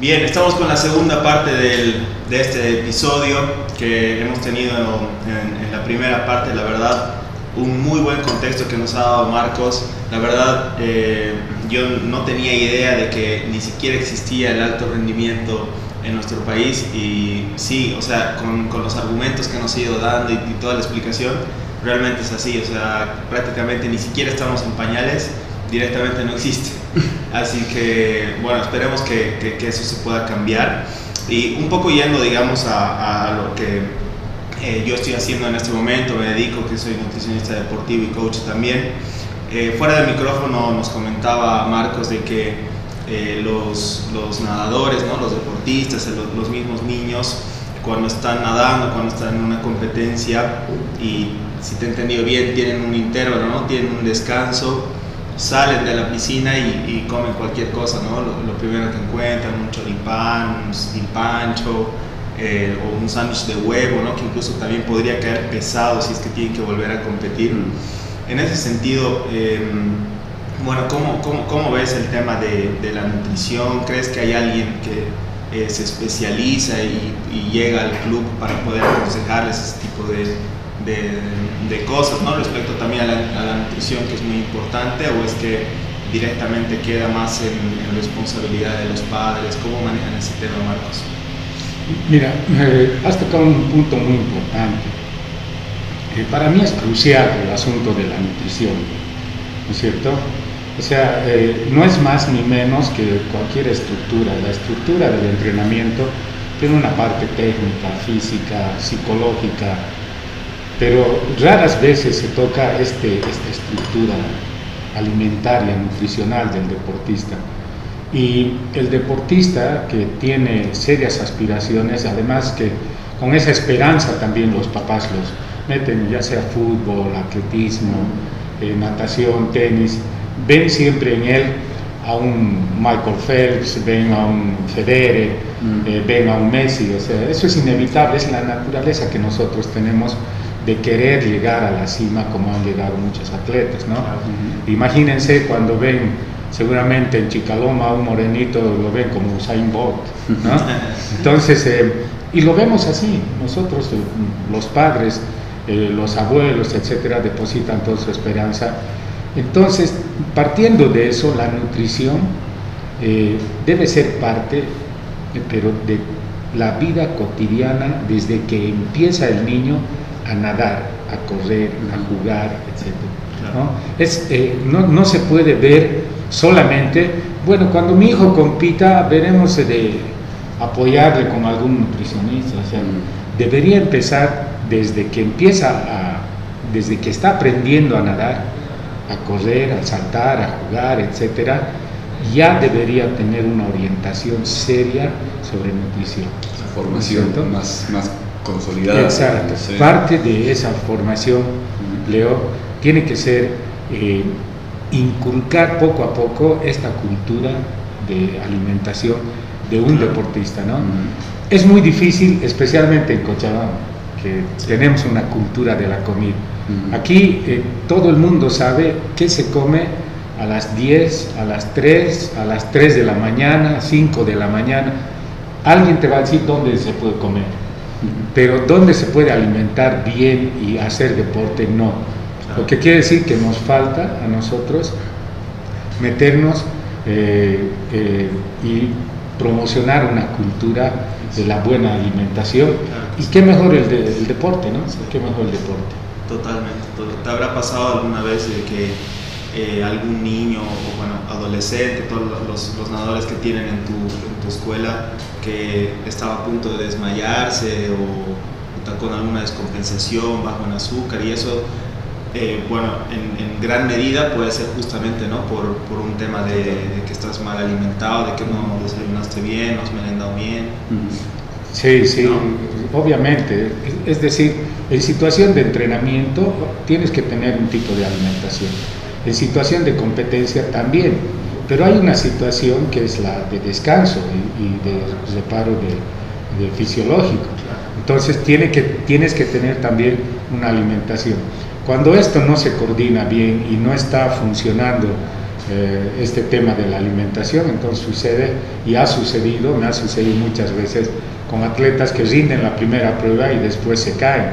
Bien, estamos con la segunda parte del, de este episodio que hemos tenido en, en, la primera parte, la verdad, un muy buen contexto que nos ha dado Marcos. La verdad, eh, yo no tenía idea de que ni siquiera existía el alto rendimiento en nuestro país. Y sí, o sea, con, con los argumentos que nos ha ido dando y, y, toda la explicación, realmente es así, o sea, prácticamente ni siquiera estamos en pañales, directamente no existe. Así que, bueno, esperemos que, eso se pueda cambiar. Y un poco yendo, digamos, a, lo que eh, yo estoy haciendo en este momento, me dedico, que soy nutricionista deportivo y coach también. Eh, fuera del micrófono nos comentaba Marcos de que eh, los, los, nadadores, ¿no? los deportistas, los, los, mismos niños, cuando están nadando, cuando están en una competencia y si te he entendido bien, tienen un intervalo, ¿no? tienen un descanso, salen de la piscina y, y comen cualquier cosa, ¿no? lo, lo, primero que encuentran, un choripán, un silpancho, eh, o un sándwich de huevo, ¿no? que incluso también podría caer pesado si es que tienen que volver a competir. En ese sentido, eh, bueno, ¿cómo, cómo, cómo, ves el tema de, de, la nutrición? ¿Crees que hay alguien que eh, se especializa y, y, llega al club para poder aconsejarles ese tipo de, de, cosas, ¿no? respecto también a la, a la, nutrición, que es muy importante, o es que directamente queda más en, en responsabilidad de los padres? ¿Cómo manejan ese tema, Marcos? Mira, eh, has tocado un punto muy importante. Eh, para mí es crucial el asunto de la nutrición, ¿no es cierto? O sea, eh, no es más ni menos que cualquier estructura. La estructura del entrenamiento tiene una parte técnica, física, psicológica, pero raras veces se toca este, esta estructura alimentaria, nutricional del deportista. Y el deportista que tiene serias aspiraciones, además que con esa esperanza también los papás los meten, ya sea fútbol, atletismo, eh, natación, tenis, ven siempre en él a un Michael Phelps, ven a un Federer, mm. eh, ven a un Messi, o sea, eso es inevitable, es la naturaleza que nosotros tenemos de querer llegar a la cima como han llegado muchos atletas, ¿no? Uh -huh. Imagínense cuando ven seguramente en Chicaloma un morenito lo ven como Usain Bolt, ¿no? Entonces, eh, y lo vemos así, nosotros, eh, los padres, eh, los abuelos, etcétera, depositan toda su esperanza. Entonces, partiendo de eso, la nutrición eh, debe ser parte, pero de la vida cotidiana desde que empieza el niño a nadar, a correr, a jugar. ¿no? Es, eh, no, no se puede ver solamente, bueno, cuando mi hijo compita, veremos de apoyarle con algún nutricionista, o sea, debería empezar desde que empieza a, desde que está aprendiendo a nadar, a correr, a saltar, a jugar, etcétera, ya debería tener una orientación seria sobre nutrición. Formación más, más consolidada. Exacto. Sí. Parte de esa formación, Leo, tiene que ser eh, inculcar poco a poco esta cultura de alimentación de un deportista, ¿no? Es muy difícil, especialmente en Cochabamba, que tenemos una cultura de la comida. Aquí eh, todo el mundo sabe qué se come a las 10, a las 3, a las 3 de la mañana, 5 de la mañana. Alguien te va a decir dónde se puede comer, pero dónde se puede alimentar bien y hacer deporte, no. Lo que quiere decir que nos falta a nosotros meternos eh, eh, y promocionar una cultura de la buena alimentación. Y qué mejor el, de, el deporte, ¿no? Qué mejor el deporte. Totalmente. ¿Te habrá pasado alguna vez de que eh, algún niño o adolescente, todos los, los nadadores que tienen en tu, en tu, escuela, que estaba a punto de desmayarse o, con alguna descompensación, bajo en azúcar y eso eh, bueno, en, en, gran medida puede ser justamente ¿no? por, por un tema de, de, que estás mal alimentado, de que no desayunaste bien, no has merendado bien. Sí, sí, ¿no? obviamente. Es decir, en situación de entrenamiento tienes que tener un tipo de alimentación. En situación de competencia también. Pero hay una situación que es la de descanso y, y de reparo de, de fisiológico. Entonces tiene que, tienes que tener también una alimentación. Cuando esto no se coordina bien y no está funcionando eh, este tema de la alimentación, entonces sucede y ha sucedido, me ha sucedido muchas veces con atletas que rinden la primera prueba y después se caen.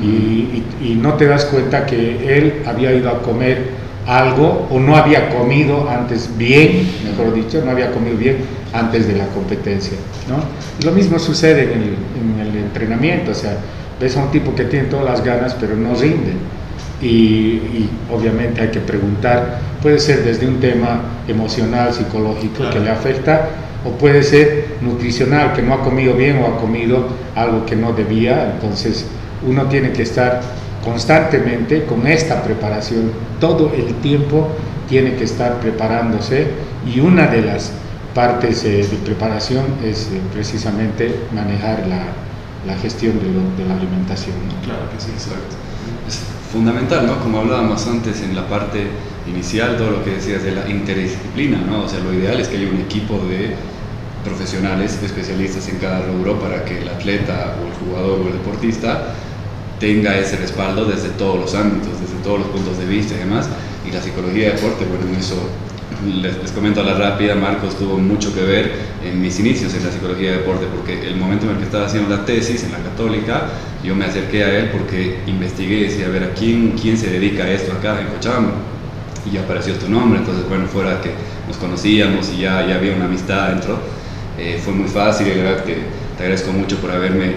Y, y, no te das cuenta que él había ido a comer algo o no había comido antes bien, mejor dicho, no había comido bien antes de la competencia. ¿no? lo mismo sucede en el, en el, entrenamiento, o sea, ves a un tipo que tiene todas las ganas pero no rinde. Y, y obviamente hay que preguntar, puede ser desde un tema emocional, psicológico que le afecta o puede ser nutricional, que no ha comido bien o ha comido algo que no debía, entonces uno tiene que estar constantemente con esta preparación, todo el tiempo tiene que estar preparándose y una de las partes eh, de preparación es eh, precisamente manejar la, la gestión de, la alimentación. Claro que sí, exacto. Es fundamental, ¿no? Como hablábamos antes en la parte inicial, todo lo que decías de la interdisciplina, ¿no? O sea, lo ideal es que haya un equipo de profesionales, especialistas en cada rubro para que el atleta o el jugador o el deportista tenga ese respaldo desde todos los ámbitos, desde todos los puntos de vista y demás. Y la psicología de deporte, bueno, en eso les, les, comento a la rápida, Marcos tuvo mucho que ver en mis inicios en la psicología de deporte, porque el momento en el que estaba haciendo la tesis en la católica, yo me acerqué a él porque investigué y decía, a ver, ¿a quién, quién se dedica a esto acá en Cochabamba? Y ya apareció tu nombre, entonces, bueno, fuera que nos conocíamos y ya, ya había una amistad dentro eh, fue muy fácil y la verdad que te agradezco mucho por haberme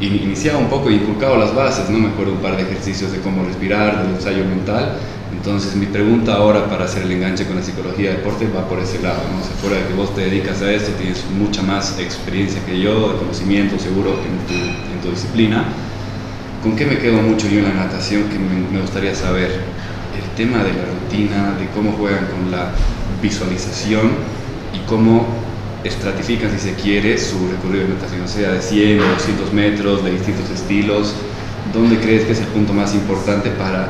iniciado un poco y inculcado las bases, ¿no? Me acuerdo un par de ejercicios de cómo respirar, del ensayo mental. Entonces mi pregunta ahora para hacer el enganche con la psicología del deporte va por ese lado, ¿no? O fuera de que vos te dedicas a esto, tienes mucha más experiencia que yo, de conocimiento seguro en tu, en tu disciplina. ¿Con qué me quedo mucho yo en la natación que me, me gustaría saber? El tema de la rutina, de cómo juegan con la visualización y cómo estratifican, si se quiere, su recorrido de natación, sea de 100 o 200 metros, de distintos estilos. ¿Dónde crees que es el punto más importante para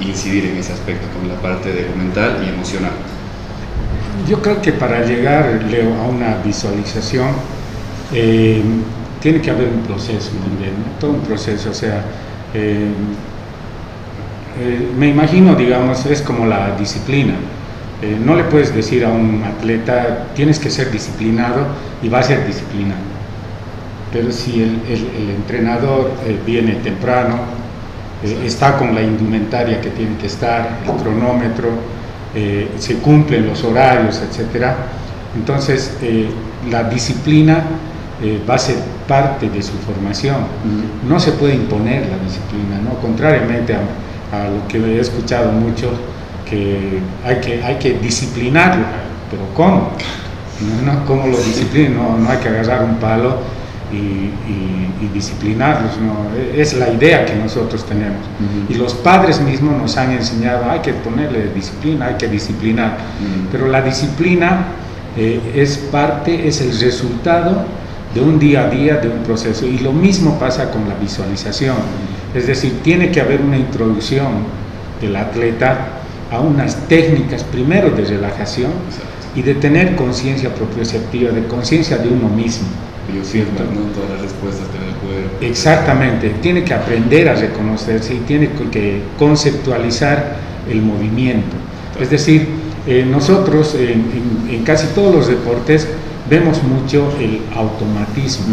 incidir en ese aspecto con la parte de mental y emocional? Yo creo que para llegar, a una visualización, eh, tiene que haber un proceso también, todo un proceso, o sea, eh, eh, me imagino, digamos, es como la disciplina eh, no le puedes decir a un atleta, tienes que ser disciplinado y va a ser disciplinado. Pero si el, el, entrenador eh, viene temprano, eh, está con la indumentaria que tiene que estar, el cronómetro, se cumplen los horarios, etc. Entonces, la disciplina va a ser parte de su formación. No se puede imponer la disciplina, ¿no? contrariamente a, a lo que he escuchado mucho que hay que, hay que disciplinarlo, pero ¿cómo? No, ¿Cómo lo disciplino? No, hay que agarrar un palo y, y, disciplinarlos, no. es la idea que nosotros tenemos. Y los padres mismos nos han enseñado, hay que ponerle disciplina, hay que disciplinar, pero la disciplina eh, es parte, es el resultado de un día a día, de un proceso. Y lo mismo pasa con la visualización. Es decir, tiene que haber una introducción del atleta a unas técnicas primero de relajación y de tener conciencia propioceptiva, de conciencia de uno mismo. ¿cierto? no todas las respuestas del cuerpo. Exactamente, tiene que aprender a reconocerse y tiene que conceptualizar el movimiento. Es decir, eh, nosotros en, en, casi todos los deportes vemos mucho el automatismo.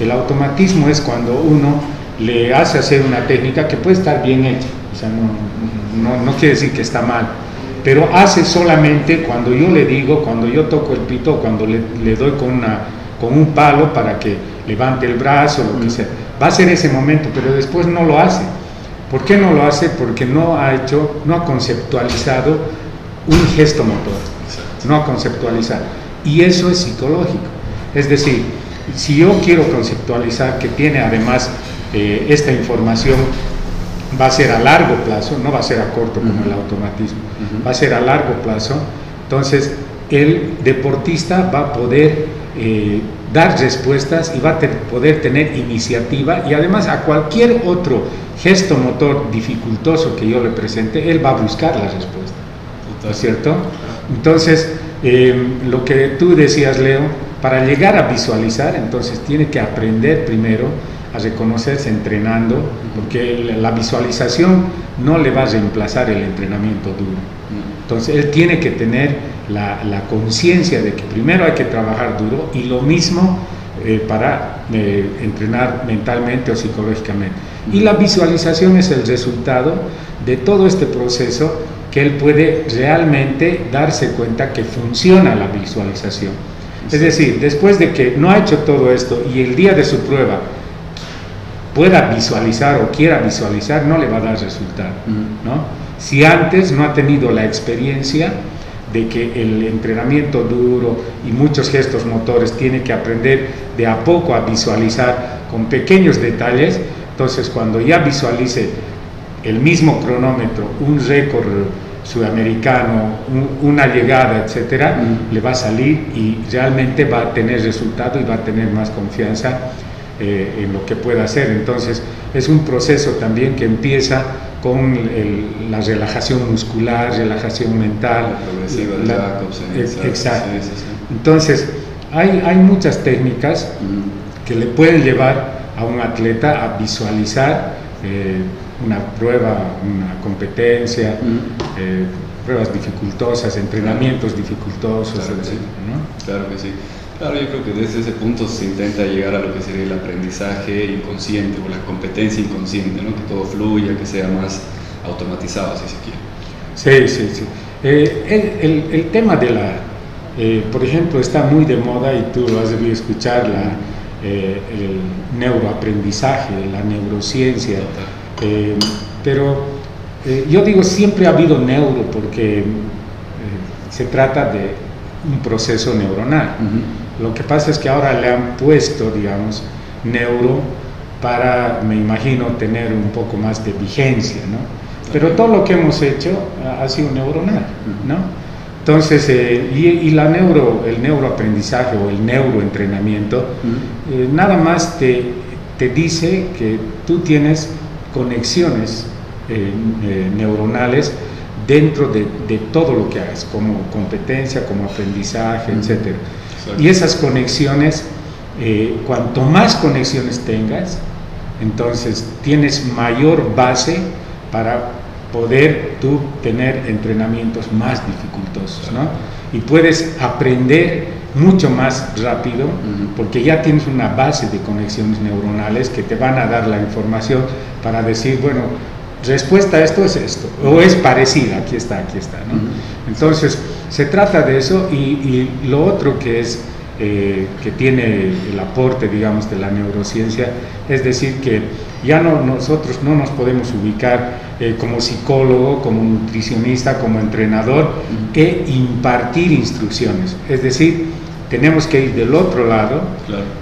El automatismo es cuando uno le hace hacer una técnica que puede estar bien hecha, o sea, no, no, no, quiere decir que está mal, pero hace solamente cuando yo le digo, cuando yo toco el pito, cuando le, le doy con, una, con un palo para que levante el brazo, lo que sea. Va a ser ese momento, pero después no lo hace. ¿Por qué no lo hace? Porque no ha hecho, no ha conceptualizado un gesto motor. No ha conceptualizado. Y eso es psicológico. Es decir, si yo quiero conceptualizar que tiene además eh, esta información va a ser a largo plazo, no va a ser a corto como el automatismo, va a ser a largo plazo. Entonces, el deportista va a poder eh, dar respuestas y va a poder tener iniciativa y además a cualquier otro gesto motor dificultoso que yo le presente, él va a buscar la respuesta. ¿No es cierto? Entonces, eh, lo que tú decías, Leo, para llegar a visualizar, entonces tiene que aprender primero a reconocerse entrenando, porque la visualización no le va a reemplazar el entrenamiento duro. Entonces él tiene que tener la, la conciencia de que primero hay que trabajar duro y lo mismo eh, para eh, entrenar mentalmente o psicológicamente. Y la visualización es el resultado de todo este proceso que él puede realmente darse cuenta que funciona la visualización. Es decir, después de que no ha hecho todo esto y el día de su prueba pueda visualizar o quiera visualizar, no le va a dar resultado. ¿no? Si antes no ha tenido la experiencia de que el entrenamiento duro y muchos gestos motores tiene que aprender de a poco a visualizar con pequeños detalles, entonces cuando ya visualice el mismo cronómetro, un récord sudamericano, una llegada, etcétera, le va a salir y realmente va a tener resultado y va a tener más confianza eh, en lo que pueda hacer. Entonces, es un proceso también que empieza con la relajación muscular, relajación mental. La exacto. Entonces, hay, hay muchas técnicas que le pueden llevar a un atleta a visualizar eh, una prueba, una competencia, eh, pruebas dificultosas, entrenamientos dificultosos, claro etc. ¿no? Claro que sí. Claro, yo creo que desde ese punto se intenta llegar a lo que sería el aprendizaje inconsciente o la competencia inconsciente, ¿no? que todo fluya, que sea más automatizado, si se quiere. Sí, sí, sí. Eh, el, el, tema de la, eh, por ejemplo, está muy de moda y tú has debido escuchar la, eh, el neuroaprendizaje, la neurociencia, pero yo digo siempre ha habido neuro porque se trata de un proceso neuronal. Lo que pasa es que ahora le han puesto, digamos, neuro para, me imagino, tener un poco más de vigencia, ¿no? Pero todo lo que hemos hecho ha sido neuronal, ¿no? Entonces, eh, y, la neuro, el neuroaprendizaje o el neuroentrenamiento, eh, nada más te, te, dice que tú tienes conexiones eh, neuronales dentro de, de, todo lo que hagas, como competencia, como aprendizaje, etc. Y esas conexiones, eh, cuanto más conexiones tengas, entonces tienes mayor base para poder tú tener entrenamientos más dificultosos, ¿no? Y puedes aprender mucho más rápido porque ya tienes una base de conexiones neuronales que te van a dar la información para decir, bueno, respuesta a esto es esto, o es parecida, aquí está, aquí está, ¿no? Entonces, se trata de eso y, lo otro que es eh, que tiene el aporte, digamos, de la neurociencia, es decir, que ya no, nosotros no nos podemos ubicar eh, como psicólogo, como nutricionista, como entrenador e impartir instrucciones. Es decir, tenemos que ir del otro lado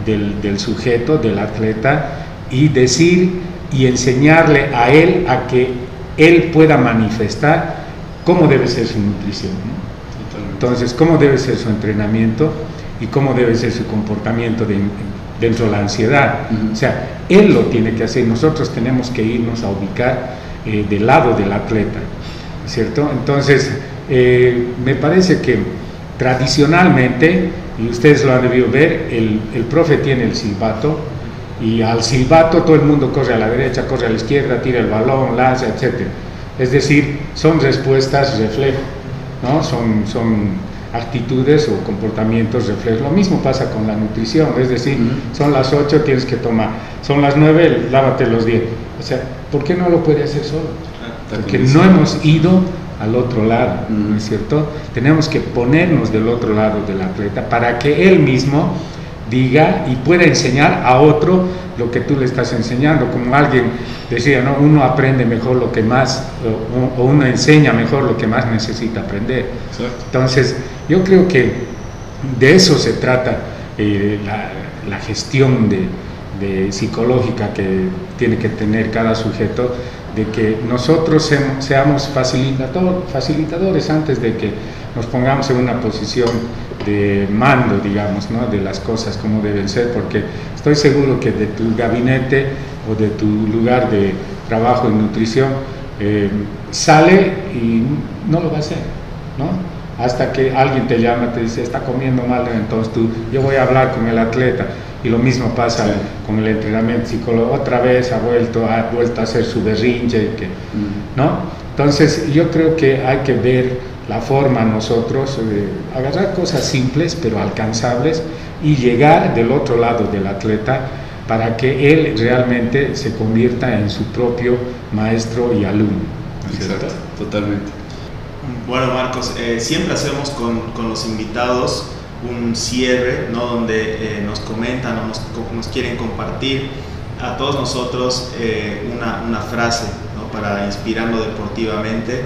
del, del, sujeto, del atleta, y decir y enseñarle a él a que él pueda manifestar cómo debe ser su nutrición. Entonces, cómo debe ser su entrenamiento y cómo debe ser su comportamiento dentro de la ansiedad. O sea, él lo tiene que hacer, nosotros tenemos que irnos a ubicar eh, del lado del atleta, ¿cierto? Entonces, eh, me parece que tradicionalmente, y ustedes lo han debido ver, el, el profe tiene el silbato, y al silbato todo el mundo corre a la derecha, corre a la izquierda, tira el balón, lanza, etc. Es decir, son respuestas reflejo ¿no? Son, son actitudes o comportamientos reflejos. Lo mismo pasa con la nutrición, es decir, son las 8, tienes que tomar, son las 9, lávate los dientes. O sea, ¿por qué no lo puede hacer solo? Ah, Porque no hemos ido al otro lado, ¿no es cierto? Tenemos que ponernos del otro lado del atleta para que él mismo diga y pueda enseñar a otro lo que tú le estás enseñando. Como alguien decía, ¿no? uno aprende mejor lo que más, o, uno enseña mejor lo que más necesita aprender. Entonces, yo creo que de eso se trata eh, la, gestión de, psicológica que tiene que tener cada sujeto, de que nosotros seamos facilitadores antes de que nos pongamos en una posición de mando, digamos, ¿no? de las cosas como deben ser, porque estoy seguro que de tu gabinete o de tu lugar de trabajo en nutrición eh, sale y no lo va a hacer, ¿no? Hasta que alguien te llama, te dice, está comiendo mal, entonces tú, yo voy a hablar con el atleta. Y lo mismo pasa con el entrenamiento psicológico, otra vez ha vuelto, ha vuelto a hacer su berrinche, que, ¿no? Entonces yo creo que hay que ver la forma nosotros de agarrar cosas simples pero alcanzables y llegar del otro lado del atleta para que él realmente se convierta en su propio maestro y alumno. Exacto, totalmente. Bueno, Marcos, eh, siempre hacemos con, con, los invitados un cierre, ¿no? Donde eh, nos comentan o nos, quieren compartir a todos nosotros eh, una, frase para inspirarnos deportivamente.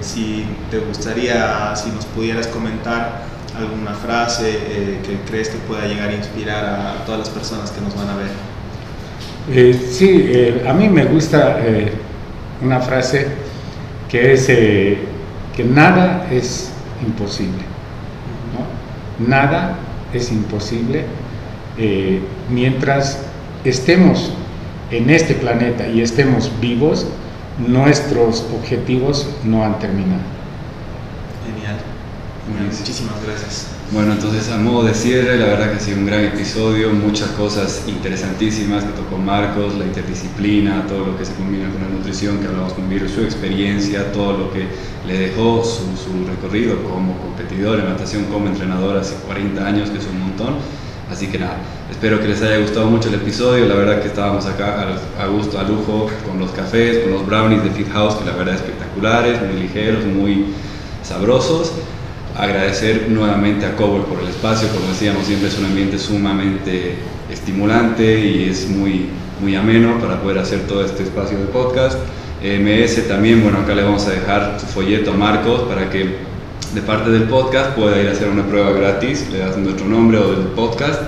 si te gustaría, si nos pudieras comentar alguna frase que crees que pueda llegar a inspirar a, todas las personas que nos van a ver. sí, a mí me gusta una frase que es que nada es imposible. Nada es imposible eh, mientras estemos en este planeta y estemos vivos, nuestros objetivos no han terminado. Genial. Muchísimas gracias. Bueno, entonces a modo de cierre, la verdad que ha sido un gran episodio, muchas cosas interesantísimas que tocó Marcos, la interdisciplina, todo lo que se combina con la nutrición, que hablamos con Virus, su experiencia, todo lo que le dejó su, su recorrido como competidor en natación, como entrenador hace 40 años, que es un montón. Así que nada, espero que les haya gustado mucho el episodio, la verdad que estábamos acá a gusto, a lujo, con los cafés, con los brownies de Fit House, que la verdad espectaculares, muy ligeros, muy sabrosos agradecer nuevamente a Cobol por el espacio, como decíamos, siempre es un ambiente sumamente estimulante y es muy, muy ameno para poder hacer todo este espacio de podcast. MS también, bueno, acá le vamos a dejar su folleto a Marcos para que de parte del podcast pueda ir a hacer una prueba gratis, le das nuestro nombre o del podcast,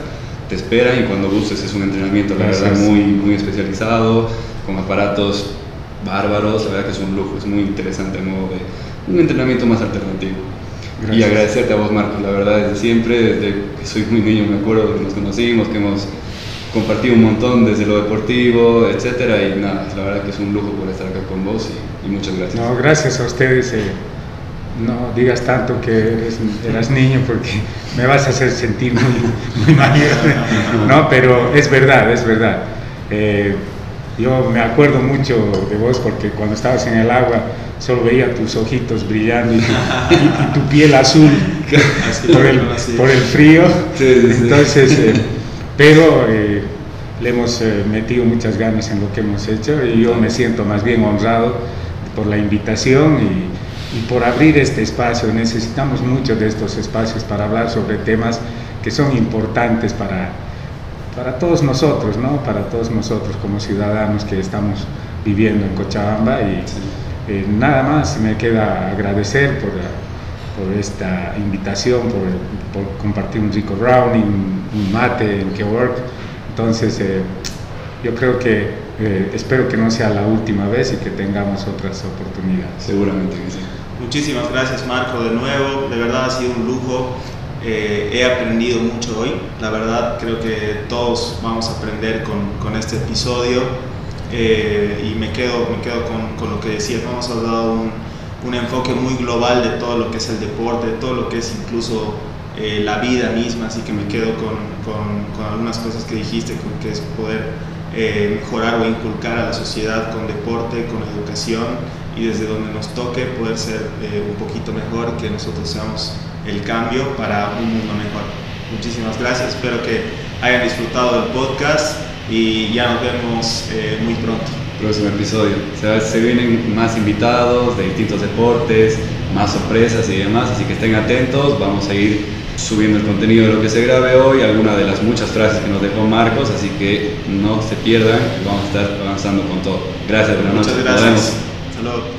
te espera y cuando gustes. Es un entrenamiento, la verdad, muy, muy especializado, con aparatos bárbaros, la verdad que es un lujo, es muy interesante modo de un entrenamiento más alternativo. Y agradecerte a vos, Marcos, la verdad, desde siempre, desde que soy muy niño, me acuerdo que nos conocimos, que hemos compartido un montón desde lo deportivo, etcétera, y nada, la verdad que es un lujo por estar acá con vos y, muchas gracias. No, gracias a ustedes. Eh, no digas tanto que eres, eras niño porque me vas a hacer sentir muy, muy mayor. No, pero es verdad, es verdad. Eh, yo me acuerdo mucho de vos porque cuando estabas en el agua solo veía tus ojitos brillando y, tu piel azul por, el, por, el, frío. Entonces, eh, pero eh, le hemos eh, metido muchas ganas en lo que hemos hecho y yo me siento más bien honrado por la invitación y, y por abrir este espacio. Necesitamos mucho de estos espacios para hablar sobre temas que son importantes para, para todos nosotros, ¿no? para todos nosotros como ciudadanos que estamos viviendo en Cochabamba y eh, nada más me queda agradecer por, por esta invitación, por, por, compartir un rico brownie, un, mate en que work. Entonces, eh, yo creo que eh, espero que no sea la última vez y que tengamos otras oportunidades. Seguramente que sí. Muchísimas gracias Marco de nuevo, de verdad ha sido un lujo. He aprendido mucho hoy, la verdad creo que todos vamos a aprender con, con este episodio. Eh, y me quedo, me quedo con, con lo que decías, hemos hablado un, un, enfoque muy global de todo lo que es el deporte, de todo lo que es incluso eh, la vida misma, así que me quedo con, con, algunas cosas que dijiste, que es poder eh, mejorar o inculcar a la sociedad con deporte, con educación y desde donde nos toque poder ser un poquito mejor, que nosotros seamos el cambio para un mundo mejor. Muchísimas gracias, espero que hayan disfrutado del podcast y ya nos vemos eh, muy pronto. Próximo episodio. Se, se vienen más invitados de distintos deportes, más sorpresas y demás, así que estén atentos. Vamos a ir subiendo el contenido de lo que se grabe hoy, algunas de las muchas frases que nos dejó Marcos, así que no se pierdan, vamos a estar avanzando con todo. Gracias, buenas noches. Muchas gracias. Nos vemos.